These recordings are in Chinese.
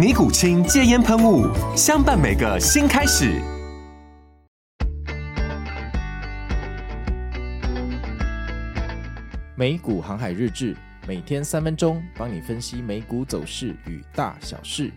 尼古清戒烟喷雾，相伴每个新开始。美股航海日志，每天三分钟，帮你分析美股走势与大小事。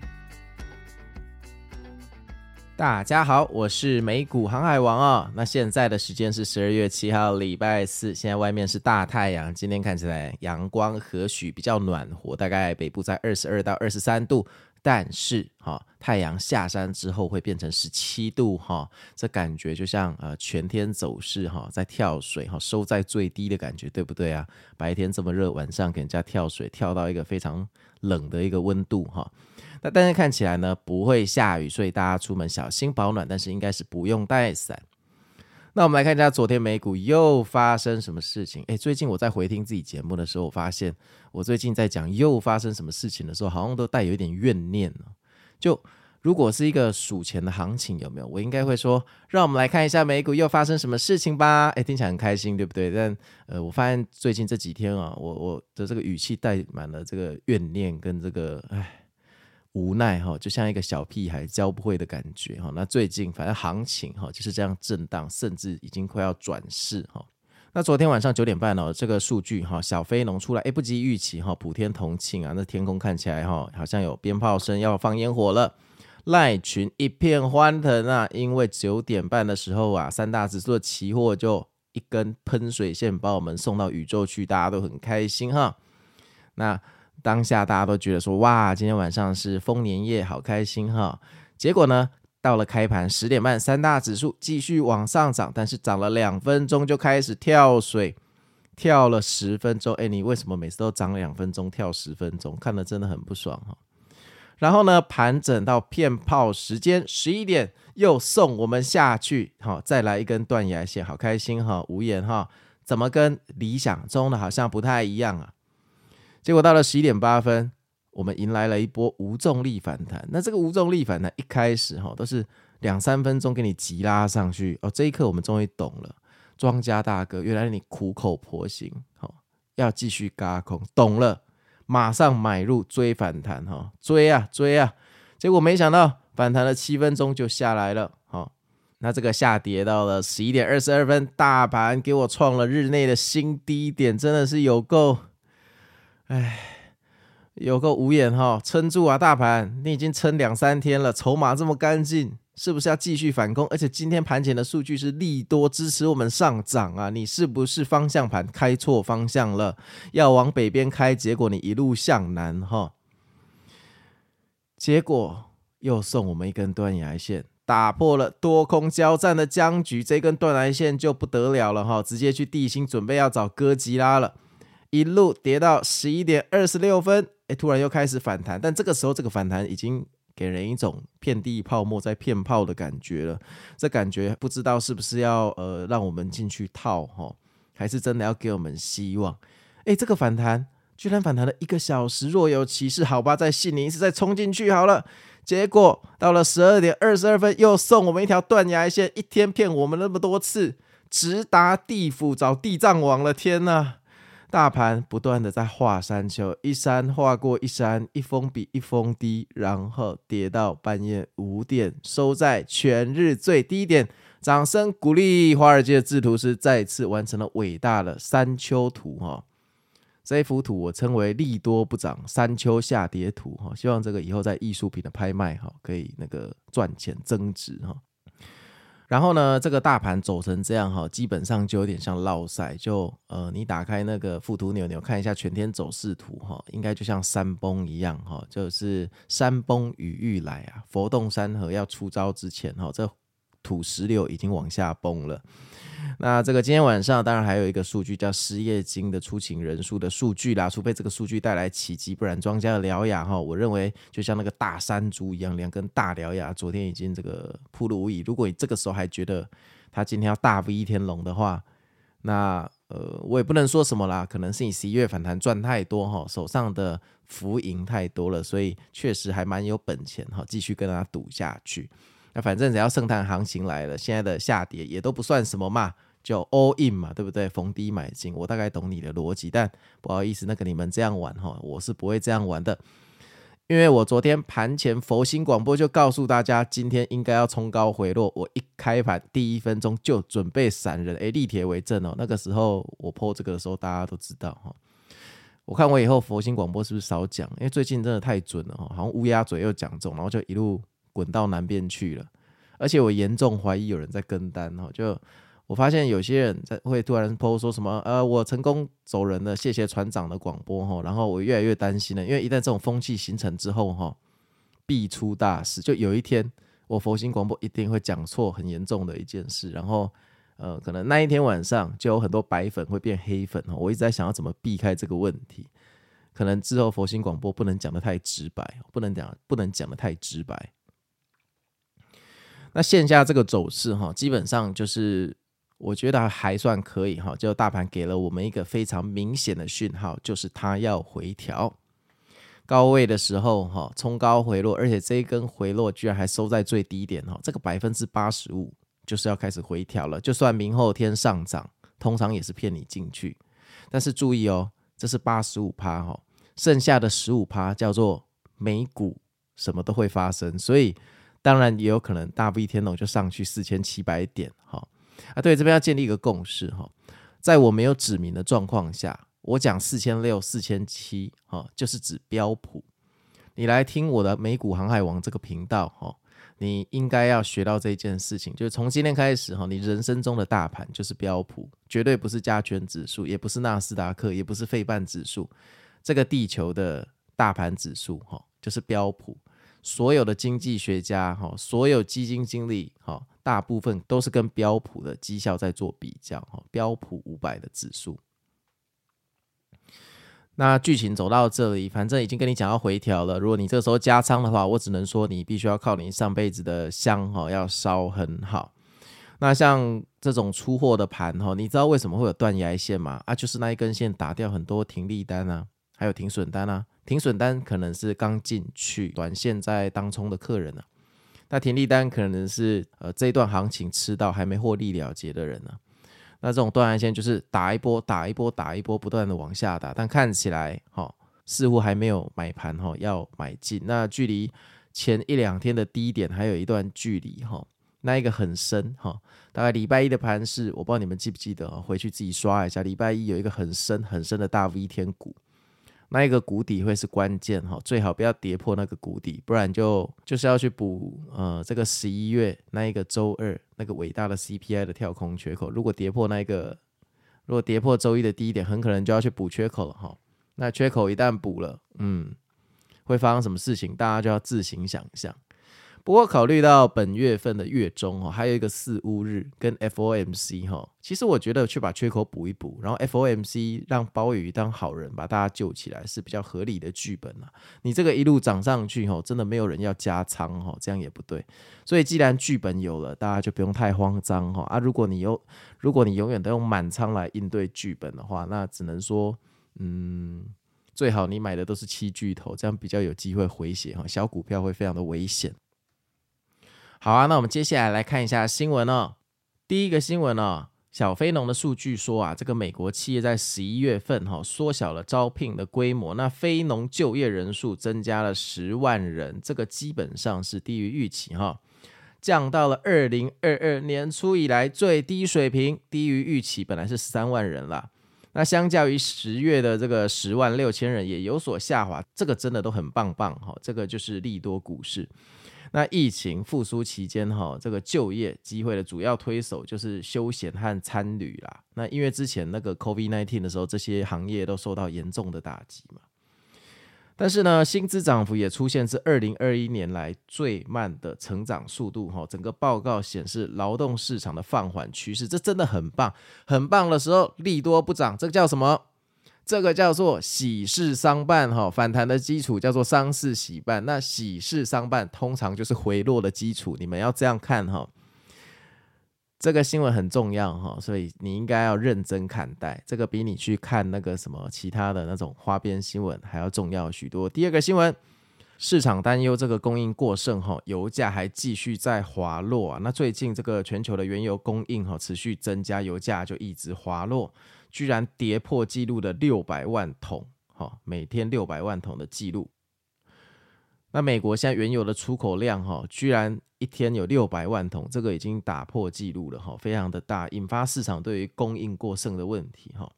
大家好，我是美股航海王、哦。那现在的时间是十二月七号，礼拜四。现在外面是大太阳，今天看起来阳光和煦，比较暖和，大概北部在二十二到二十三度。但是哈，太阳下山之后会变成十七度哈，这感觉就像呃全天走势哈，在跳水哈，收在最低的感觉，对不对啊？白天这么热，晚上给人家跳水，跳到一个非常冷的一个温度哈。那但是看起来呢不会下雨，所以大家出门小心保暖，但是应该是不用带伞。那我们来看一下昨天美股又发生什么事情？诶，最近我在回听自己节目的时候，我发现我最近在讲又发生什么事情的时候，好像都带有一点怨念。就如果是一个数钱的行情，有没有？我应该会说，让我们来看一下美股又发生什么事情吧。诶，听起来很开心，对不对？但呃，我发现最近这几天啊，我我的这个语气带满了这个怨念跟这个唉。无奈哈，就像一个小屁孩教不会的感觉哈。那最近反正行情哈就是这样震荡，甚至已经快要转势哈。那昨天晚上九点半哦，这个数据哈小非农出来，诶不及预期哈，普天同庆啊，那天空看起来哈好像有鞭炮声要放烟火了，赖群一片欢腾啊，因为九点半的时候啊，三大指数的期货就一根喷水线把我们送到宇宙去，大家都很开心哈。那。当下大家都觉得说哇，今天晚上是丰年夜，好开心哈。结果呢，到了开盘十点半，三大指数继续往上涨，但是涨了两分钟就开始跳水，跳了十分钟。哎，你为什么每次都涨两分钟跳十分钟？看得真的很不爽哈。然后呢，盘整到骗炮时间十一点，又送我们下去，好，再来一根断崖线，好开心哈。无言哈，怎么跟理想中的好像不太一样啊？结果到了十一点八分，我们迎来了一波无重力反弹。那这个无重力反弹一开始哈都是两三分钟给你急拉上去哦。这一刻我们终于懂了，庄家大哥，原来你苦口婆心，好要继续嘎空，懂了，马上买入追反弹哈，追啊追啊。结果没想到反弹了七分钟就下来了，好，那这个下跌到了十一点二十二分，大盘给我创了日内的新低点，真的是有够。哎，有个无眼哈，撑住啊！大盘，你已经撑两三天了，筹码这么干净，是不是要继续反攻？而且今天盘前的数据是利多支持我们上涨啊！你是不是方向盘开错方向了？要往北边开，结果你一路向南哈，结果又送我们一根断崖线，打破了多空交战的僵局。这根断崖线就不得了了哈，直接去地心准备要找哥吉拉了。一路跌到十一点二十六分，哎，突然又开始反弹，但这个时候这个反弹已经给人一种遍地泡沫在骗炮的感觉了。这感觉不知道是不是要呃让我们进去套哈，还是真的要给我们希望？哎，这个反弹居然反弹了一个小时，若有其事，好吧，再信你一次，再冲进去好了。结果到了十二点二十二分，又送我们一条断崖线，一天骗我们那么多次，直达地府找地藏王了，天呐！大盘不断的在画山丘，一山画过一山，一峰比一峰低，然后跌到半夜五点，收在全日最低点。掌声鼓励华尔街的制图师再次完成了伟大的山丘图哈。这幅图我称为利多不涨，山丘下跌图哈。希望这个以后在艺术品的拍卖哈，可以那个赚钱增值哈。然后呢，这个大盘走成这样哈，基本上就有点像落赛，就呃，你打开那个附图扭扭看一下全天走势图哈，应该就像山崩一样哈，就是山崩雨欲来啊，佛动山河要出招之前哈，这土石流已经往下崩了。那这个今天晚上当然还有一个数据叫失业金的出勤人数的数据啦，除非这个数据带来奇迹，不然庄家的獠牙哈，我认为就像那个大山猪一样，两根大獠牙，昨天已经这个铺路无遗。如果你这个时候还觉得他今天要大 V 天龙的话，那呃我也不能说什么啦，可能是你十一月反弹赚太多哈，手上的浮盈太多了，所以确实还蛮有本钱哈，继续跟他赌下去。那反正只要圣诞行情来了，现在的下跌也都不算什么嘛，就 all in 嘛，对不对？逢低买进，我大概懂你的逻辑，但不好意思，那个你们这样玩哈，我是不会这样玩的，因为我昨天盘前佛心广播就告诉大家，今天应该要冲高回落，我一开盘第一分钟就准备闪人，诶，立铁为证哦，那个时候我破这个的时候，大家都知道哈。我看我以后佛心广播是不是少讲？因为最近真的太准了哈，好像乌鸦嘴又讲中，然后就一路。滚到南边去了，而且我严重怀疑有人在跟单哦。就我发现有些人在会突然 po 说什么呃，我成功走人了，谢谢船长的广播哈。然后我越来越担心了，因为一旦这种风气形成之后哈，必出大事。就有一天我佛心广播一定会讲错很严重的一件事，然后呃，可能那一天晚上就有很多白粉会变黑粉哈。我一直在想要怎么避开这个问题，可能之后佛心广播不能讲得太直白，不能讲不能讲得太直白。那线下这个走势哈，基本上就是我觉得还算可以哈，就大盘给了我们一个非常明显的讯号，就是它要回调。高位的时候哈，冲高回落，而且这一根回落居然还收在最低点哈，这个百分之八十五就是要开始回调了。就算明后天上涨，通常也是骗你进去，但是注意哦，这是八十五趴哈，剩下的十五趴叫做美股什么都会发生，所以。当然也有可能大 V 天龙就上去四千七百点哈啊，对，这边要建立一个共识哈，在我没有指明的状况下，我讲四千六、四千七哈，就是指标普。你来听我的美股航海王这个频道哈，你应该要学到这件事情，就是从今天开始哈，你人生中的大盘就是标普，绝对不是加权指数，也不是纳斯达克，也不是费半指数，这个地球的大盘指数哈，就是标普。所有的经济学家哈，所有基金经理哈，大部分都是跟标普的绩效在做比较哈，标普五百的指数。那剧情走到这里，反正已经跟你讲要回调了。如果你这时候加仓的话，我只能说你必须要靠你上辈子的香哈，要烧很好。那像这种出货的盘哈，你知道为什么会有断崖线吗？啊，就是那一根线打掉很多停利单啊，还有停损单啊。停损单可能是刚进去短线在当冲的客人呢、那停利单可能是呃这一段行情吃到还没获利了结的人呢、那这种断崖线就是打一波打一波打一波不断的往下打，但看起来哈、似乎还没有买盘哈、要买进，那距离前一两天的低点还有一段距离哈、那一个很深哈、大概礼拜一的盘是我不知道你们记不记得啊，回去自己刷一下，礼拜一有一个很深很深的大 V 天股。那一个谷底会是关键哈，最好不要跌破那个谷底，不然就就是要去补呃这个十一月那一个周二那个伟大的 CPI 的跳空缺口。如果跌破那一个，如果跌破周一的低点，很可能就要去补缺口了哈。那缺口一旦补了，嗯，会发生什么事情，大家就要自行想象。不过考虑到本月份的月中哈，还有一个四巫日跟 FOMC 哈，其实我觉得去把缺口补一补，然后 FOMC 让鲍宇当好人把大家救起来是比较合理的剧本啊。你这个一路涨上去哈，真的没有人要加仓哈，这样也不对。所以既然剧本有了，大家就不用太慌张哈啊。如果你有，如果你永远都用满仓来应对剧本的话，那只能说，嗯，最好你买的都是七巨头，这样比较有机会回血哈。小股票会非常的危险。好啊，那我们接下来来看一下新闻哦。第一个新闻哦，小非农的数据说啊，这个美国企业在十一月份哈缩小了招聘的规模，那非农就业人数增加了十万人，这个基本上是低于预期哈，降到了二零二二年初以来最低水平，低于预期，本来是三万人啦。那相较于十月的这个十万六千人也有所下滑，这个真的都很棒棒哈，这个就是利多股市。那疫情复苏期间，哈，这个就业机会的主要推手就是休闲和餐旅啦。那因为之前那个 COVID-19 的时候，这些行业都受到严重的打击嘛。但是呢，薪资涨幅也出现是二零二一年来最慢的成长速度，哈。整个报告显示劳动市场的放缓趋势，这真的很棒，很棒的时候利多不涨，这个叫什么？这个叫做喜事商办，哈，反弹的基础叫做商事喜办。那喜事商办通常就是回落的基础，你们要这样看，哈。这个新闻很重要，哈，所以你应该要认真看待。这个比你去看那个什么其他的那种花边新闻还要重要许多。第二个新闻，市场担忧这个供应过剩，哈，油价还继续在滑落啊。那最近这个全球的原油供应，哈，持续增加，油价就一直滑落。居然跌破纪录的六百万桶，哈，每天六百万桶的记录。那美国现在原油的出口量，哈，居然一天有六百万桶，这个已经打破纪录了，哈，非常的大，引发市场对于供应过剩的问题，哈。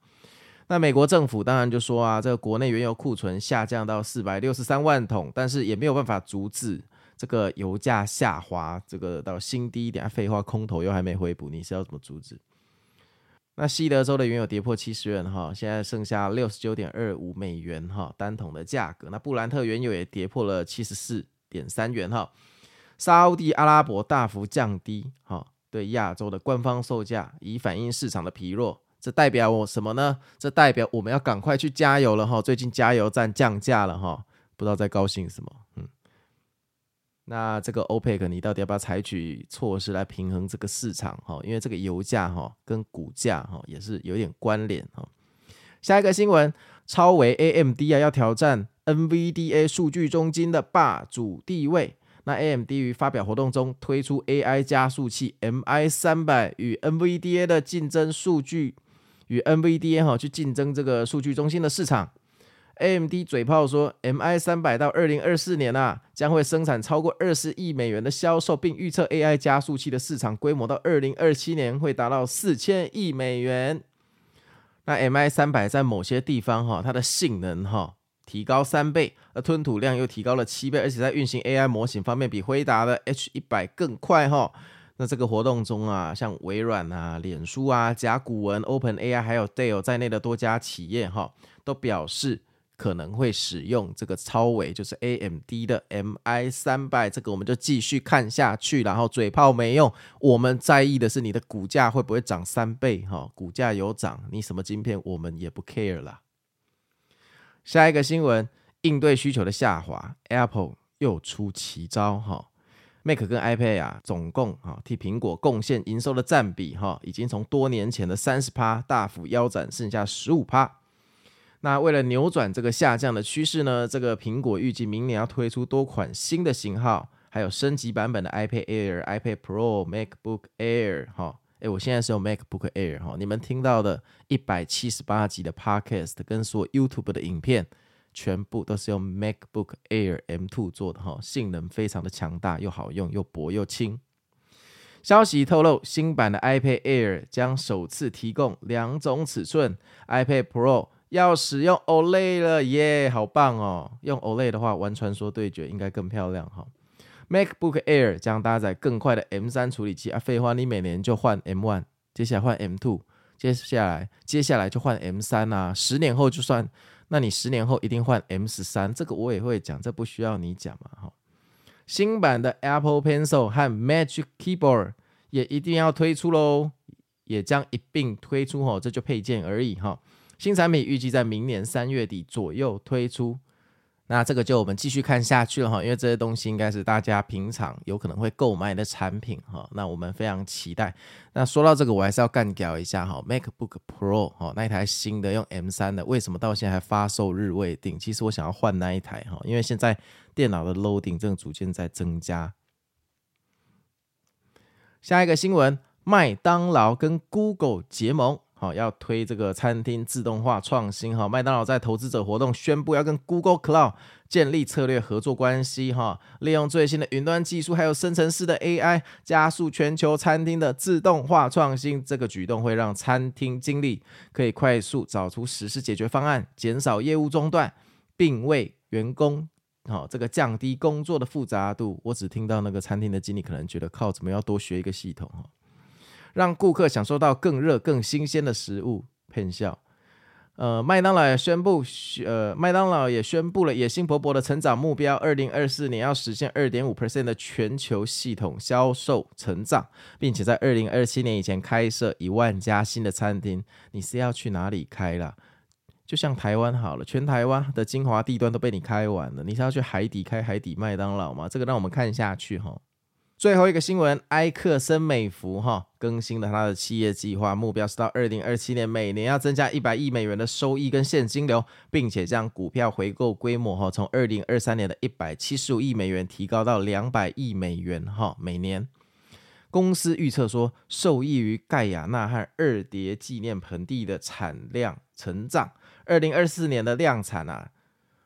那美国政府当然就说啊，这个国内原油库存下降到四百六十三万桶，但是也没有办法阻止这个油价下滑，这个到新低一点。废话，空头又还没回补，你是要怎么阻止？那西德州的原油跌破七十元哈，现在剩下六十九点二五美元哈单桶的价格。那布兰特原油也跌破了七十四点三元哈。沙乌地阿拉伯大幅降低哈对亚洲的官方售价，以反映市场的疲弱。这代表我什么呢？这代表我们要赶快去加油了哈。最近加油站降价了哈，不知道在高兴什么。嗯。那这个 OPEC，你到底要不要采取措施来平衡这个市场？哈，因为这个油价哈跟股价哈也是有点关联哈。下一个新闻，超微 AMD 啊要挑战 NVDA 数据中心的霸主地位。那 AMD 于发表活动中推出 AI 加速器 MI 三百与 NVDA 的竞争数据，与 NVDA 哈去竞争这个数据中心的市场。AMD 嘴炮说，MI 三百到二零二四年啊，将会生产超过二十亿美元的销售，并预测 AI 加速器的市场规模到二零二七年会达到四千亿美元。那 MI 三百在某些地方哈，它的性能哈提高三倍，而吞吐量又提高了七倍，而且在运行 AI 模型方面比辉达的 H 一百更快哈。那这个活动中啊，像微软啊、脸书啊、甲骨文、OpenAI 还有 Dell 在内的多家企业哈，都表示。可能会使用这个超微，就是 AMD 的 MI 三百，这个我们就继续看下去。然后嘴炮没用，我们在意的是你的股价会不会涨三倍？哈，股价有涨，你什么晶片我们也不 care 了。下一个新闻，应对需求的下滑，Apple 又出奇招哈。Mac 跟 iPad 啊，总共哈替苹果贡献营收的占比哈，已经从多年前的三十趴大幅腰斩，剩下十五趴。那为了扭转这个下降的趋势呢，这个苹果预计明年要推出多款新的型号，还有升级版本的 iPad Air、iPad Pro、MacBook Air 哈。诶，我现在是用 MacBook Air 哈。你们听到的一百七十八集的 Podcast 跟所有 YouTube 的影片，全部都是用 MacBook Air M2 做的哈，性能非常的强大，又好用，又薄又轻。消息透露，新版的 iPad Air 将首次提供两种尺寸，iPad Pro。要使用 OLED 了耶，好棒哦！用 OLED 的话，玩传说对决应该更漂亮哈。MacBook Air 将搭载更快的 M3 处理器啊，废话，你每年就换 M1，接下来换 M2，接下来接下来就换 M3 啊，十年后就算，那你十年后一定换 M 十三这个我也会讲，这不需要你讲嘛哈。新版的 Apple Pencil 和 Magic Keyboard 也一定要推出喽，也将一并推出哈，这就配件而已哈。新产品预计在明年三月底左右推出，那这个就我们继续看下去了哈，因为这些东西应该是大家平常有可能会购买的产品哈，那我们非常期待。那说到这个，我还是要干掉一下哈，MacBook Pro 哈，那一台新的用 M3 的，为什么到现在还发售日未定？其实我想要换那一台哈，因为现在电脑的 loading 正逐渐在增加。下一个新闻，麦当劳跟 Google 结盟。要推这个餐厅自动化创新哈。麦当劳在投资者活动宣布要跟 Google Cloud 建立策略合作关系哈，利用最新的云端技术还有生成式的 AI，加速全球餐厅的自动化创新。这个举动会让餐厅经理可以快速找出实施解决方案，减少业务中断，并为员工哦，这个降低工作的复杂度。我只听到那个餐厅的经理可能觉得靠，怎么要多学一个系统哦，让顾客享受到更热、更新鲜的食物，骗笑。呃，麦当劳也宣布，呃，麦当劳也宣布了野心勃勃的成长目标，二零二四年要实现二点五 percent 的全球系统销售成长，并且在二零二七年以前开设一万家新的餐厅。你是要去哪里开啦？就像台湾好了，全台湾的精华地段都被你开完了，你是要去海底开海底麦当劳吗？这个让我们看下去哈。最后一个新闻，埃克森美孚哈更新了他的企业计划，目标是到二零二七年每年要增加一百亿美元的收益跟现金流，并且将股票回购规模哈从二零二三年的一百七十五亿美元提高到两百亿美元哈每年。公司预测说，受益于盖亚那和二叠纪念盆地的产量成长，二零二四年的量产啊。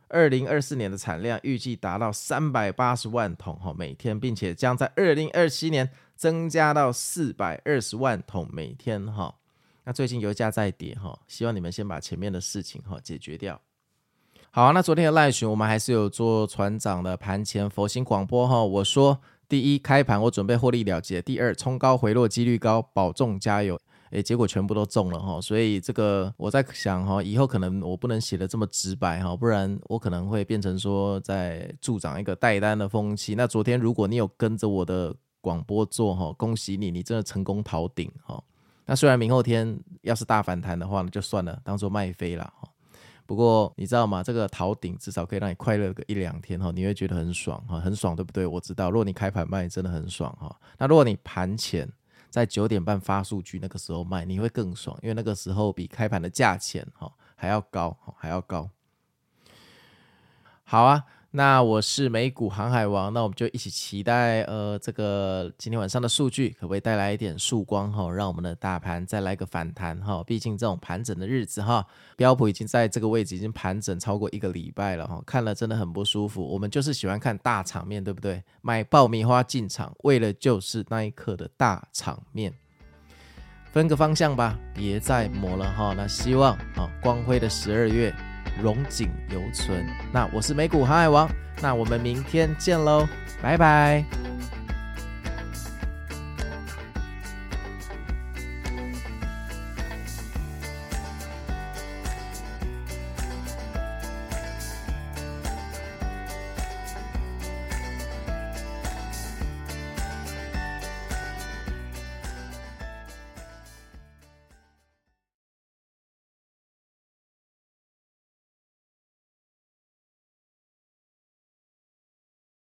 二零二四年的产量预计达到三百八十万桶哈每天，并且将在二零二七年增加到四百二十万桶每天哈。那最近油价在跌哈，希望你们先把前面的事情哈解决掉。好，那昨天的赖群我们还是有做船长的盘前佛心广播哈。我说，第一，开盘我准备获利了结；第二，冲高回落几率高，保重加油。诶，结果全部都中了哈，所以这个我在想哈，以后可能我不能写的这么直白哈，不然我可能会变成说在助长一个带单的风气。那昨天如果你有跟着我的广播做哈，恭喜你，你真的成功逃顶哈。那虽然明后天要是大反弹的话，那就算了，当做卖飞了哈。不过你知道吗？这个逃顶至少可以让你快乐个一两天哈，你会觉得很爽哈，很爽对不对？我知道，如果你开盘卖真的很爽哈。那如果你盘前，在九点半发数据那个时候卖，你会更爽，因为那个时候比开盘的价钱哈还要高，还要高。好啊。那我是美股航海王，那我们就一起期待，呃，这个今天晚上的数据可不可以带来一点曙光哈，让我们的大盘再来个反弹哈。毕竟这种盘整的日子哈，标普已经在这个位置已经盘整超过一个礼拜了哈，看了真的很不舒服。我们就是喜欢看大场面，对不对？买爆米花进场，为了就是那一刻的大场面。分个方向吧，别再磨了哈。那希望啊，光辉的十二月。荣景犹存。那我是美股航海王，那我们明天见喽，拜拜。